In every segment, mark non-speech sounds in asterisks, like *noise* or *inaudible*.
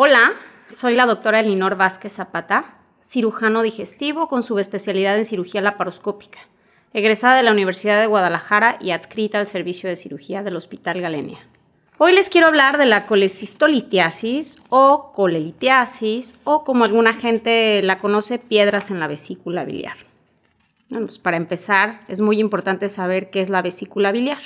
Hola, soy la doctora Elinor Vázquez Zapata, cirujano digestivo con subespecialidad en cirugía laparoscópica, egresada de la Universidad de Guadalajara y adscrita al servicio de cirugía del Hospital Galenia. Hoy les quiero hablar de la colecistolitiasis o colelitiasis o como alguna gente la conoce, piedras en la vesícula biliar. Pues para empezar, es muy importante saber qué es la vesícula biliar.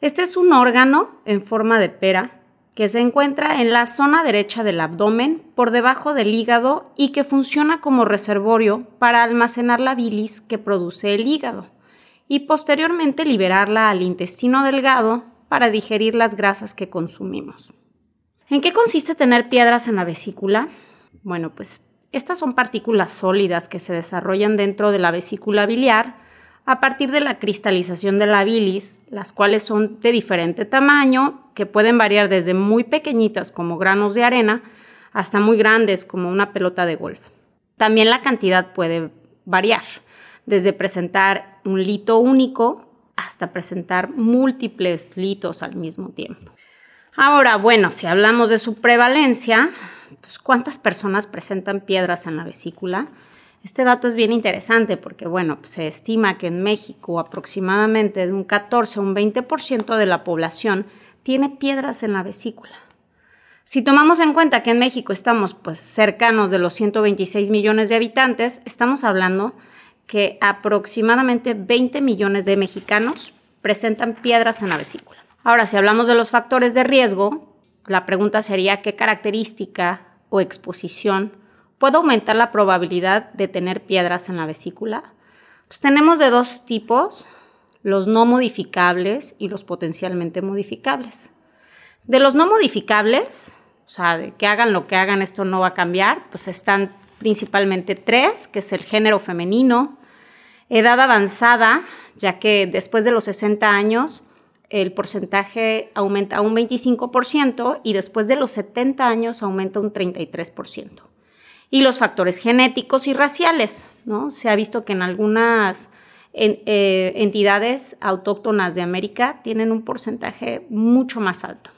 Este es un órgano en forma de pera que se encuentra en la zona derecha del abdomen, por debajo del hígado y que funciona como reservorio para almacenar la bilis que produce el hígado y posteriormente liberarla al intestino delgado para digerir las grasas que consumimos. ¿En qué consiste tener piedras en la vesícula? Bueno, pues estas son partículas sólidas que se desarrollan dentro de la vesícula biliar a partir de la cristalización de la bilis, las cuales son de diferente tamaño, que pueden variar desde muy pequeñitas como granos de arena hasta muy grandes como una pelota de golf. También la cantidad puede variar, desde presentar un lito único hasta presentar múltiples litos al mismo tiempo. Ahora, bueno, si hablamos de su prevalencia, pues ¿cuántas personas presentan piedras en la vesícula? Este dato es bien interesante porque, bueno, se estima que en México aproximadamente de un 14 a un 20% de la población tiene piedras en la vesícula. Si tomamos en cuenta que en México estamos pues cercanos de los 126 millones de habitantes, estamos hablando que aproximadamente 20 millones de mexicanos presentan piedras en la vesícula. Ahora, si hablamos de los factores de riesgo, la pregunta sería qué característica o exposición puede aumentar la probabilidad de tener piedras en la vesícula. Pues tenemos de dos tipos, los no modificables y los potencialmente modificables. De los no modificables, o sea, de que hagan lo que hagan, esto no va a cambiar, pues están principalmente tres, que es el género femenino, edad avanzada, ya que después de los 60 años el porcentaje aumenta un 25% y después de los 70 años aumenta un 33% y los factores genéticos y raciales. ¿no? Se ha visto que en algunas eh, entidades autóctonas de América tienen un porcentaje mucho más alto.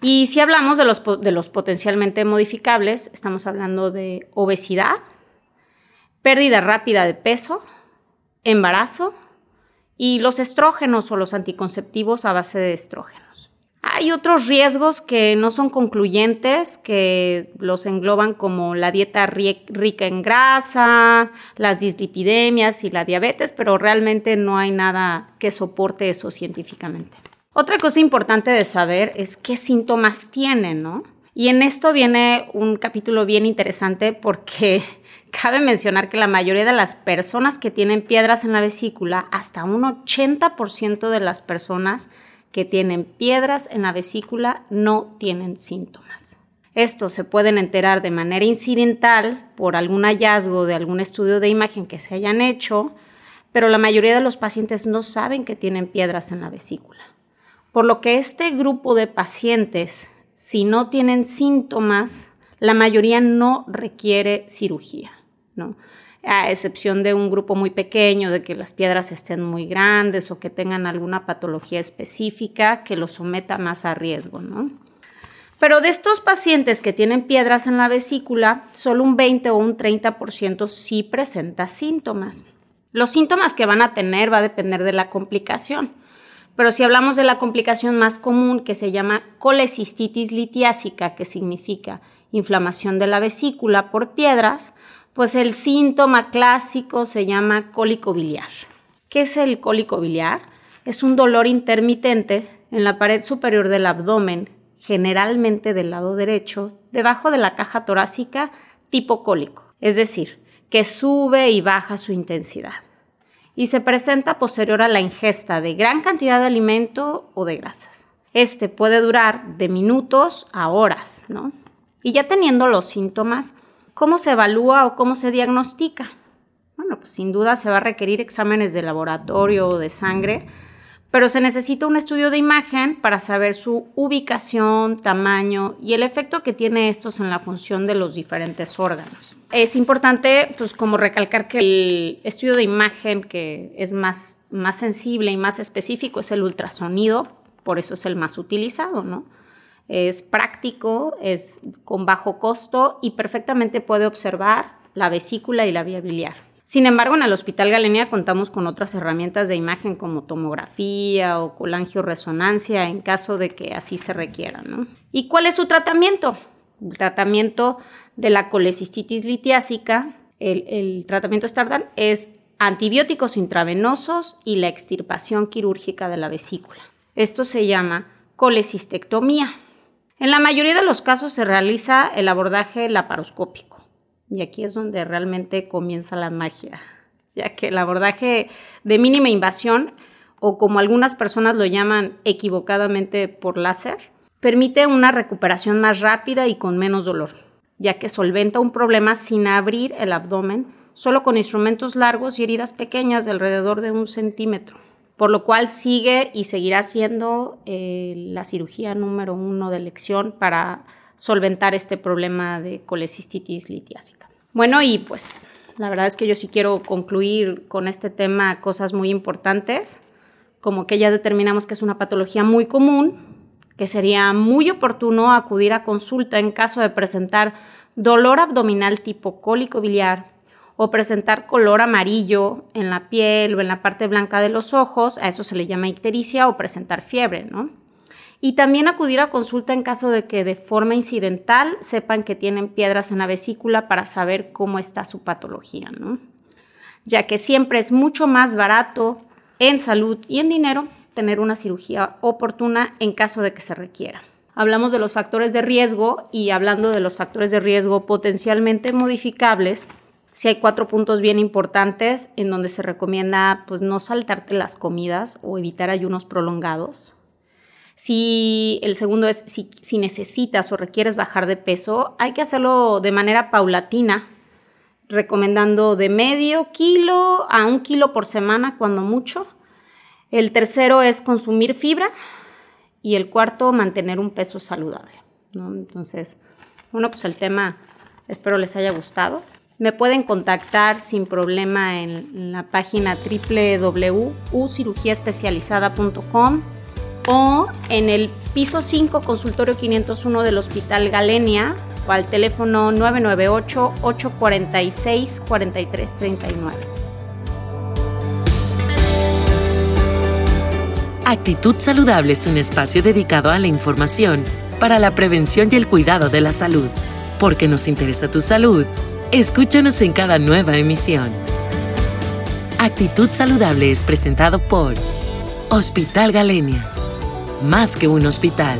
Y si hablamos de los, de los potencialmente modificables, estamos hablando de obesidad, pérdida rápida de peso, embarazo y los estrógenos o los anticonceptivos a base de estrógenos. Hay otros riesgos que no son concluyentes, que los engloban como la dieta rica en grasa, las dislipidemias y la diabetes, pero realmente no hay nada que soporte eso científicamente. Otra cosa importante de saber es qué síntomas tienen, ¿no? Y en esto viene un capítulo bien interesante porque *laughs* cabe mencionar que la mayoría de las personas que tienen piedras en la vesícula, hasta un 80% de las personas que tienen piedras en la vesícula no tienen síntomas. Estos se pueden enterar de manera incidental por algún hallazgo de algún estudio de imagen que se hayan hecho, pero la mayoría de los pacientes no saben que tienen piedras en la vesícula. Por lo que este grupo de pacientes, si no tienen síntomas, la mayoría no requiere cirugía, ¿no? A excepción de un grupo muy pequeño, de que las piedras estén muy grandes o que tengan alguna patología específica que los someta más a riesgo, ¿no? Pero de estos pacientes que tienen piedras en la vesícula, solo un 20 o un 30% sí presenta síntomas. Los síntomas que van a tener va a depender de la complicación. Pero si hablamos de la complicación más común que se llama colecistitis litiásica, que significa inflamación de la vesícula por piedras, pues el síntoma clásico se llama cólico biliar. ¿Qué es el cólico biliar? Es un dolor intermitente en la pared superior del abdomen, generalmente del lado derecho, debajo de la caja torácica, tipo cólico, es decir, que sube y baja su intensidad. Y se presenta posterior a la ingesta de gran cantidad de alimento o de grasas. Este puede durar de minutos a horas, ¿no? Y ya teniendo los síntomas, ¿cómo se evalúa o cómo se diagnostica? Bueno, pues sin duda se va a requerir exámenes de laboratorio o de sangre, pero se necesita un estudio de imagen para saber su ubicación, tamaño y el efecto que tiene estos en la función de los diferentes órganos. Es importante, pues, como recalcar que el estudio de imagen que es más, más sensible y más específico es el ultrasonido, por eso es el más utilizado, ¿no? Es práctico, es con bajo costo y perfectamente puede observar la vesícula y la vía biliar. Sin embargo, en el Hospital Galenia contamos con otras herramientas de imagen como tomografía o colangioresonancia en caso de que así se requiera. ¿Y cuál es su tratamiento? El tratamiento de la colecistitis litiásica, el, el tratamiento estándar es antibióticos intravenosos y la extirpación quirúrgica de la vesícula. Esto se llama colecistectomía. En la mayoría de los casos se realiza el abordaje laparoscópico. Y aquí es donde realmente comienza la magia, ya que el abordaje de mínima invasión, o como algunas personas lo llaman equivocadamente por láser, permite una recuperación más rápida y con menos dolor, ya que solventa un problema sin abrir el abdomen, solo con instrumentos largos y heridas pequeñas de alrededor de un centímetro, por lo cual sigue y seguirá siendo eh, la cirugía número uno de elección para solventar este problema de colecistitis litiásica. Bueno, y pues la verdad es que yo sí quiero concluir con este tema cosas muy importantes, como que ya determinamos que es una patología muy común, que sería muy oportuno acudir a consulta en caso de presentar dolor abdominal tipo cólico biliar o presentar color amarillo en la piel o en la parte blanca de los ojos, a eso se le llama ictericia o presentar fiebre, ¿no? Y también acudir a consulta en caso de que de forma incidental sepan que tienen piedras en la vesícula para saber cómo está su patología, ¿no? Ya que siempre es mucho más barato en salud y en dinero tener una cirugía oportuna en caso de que se requiera. Hablamos de los factores de riesgo y hablando de los factores de riesgo potencialmente modificables, si hay cuatro puntos bien importantes en donde se recomienda pues no saltarte las comidas o evitar ayunos prolongados, si el segundo es si, necesitas o requieres bajar de peso, hay que hacerlo de manera paulatina, recomendando de medio kilo a un kilo por semana cuando mucho. El tercero es consumir fibra y el cuarto mantener un peso saludable. Entonces, bueno, pues el tema espero les haya gustado. Me pueden contactar sin problema en la página www.ucirugiaespecializada.com o en el piso 5, consultorio 501 del Hospital Galenia, o al teléfono 998-846-4339. Actitud Saludable es un espacio dedicado a la información para la prevención y el cuidado de la salud. Porque nos interesa tu salud, escúchanos en cada nueva emisión. Actitud Saludable es presentado por Hospital Galenia más que un hospital.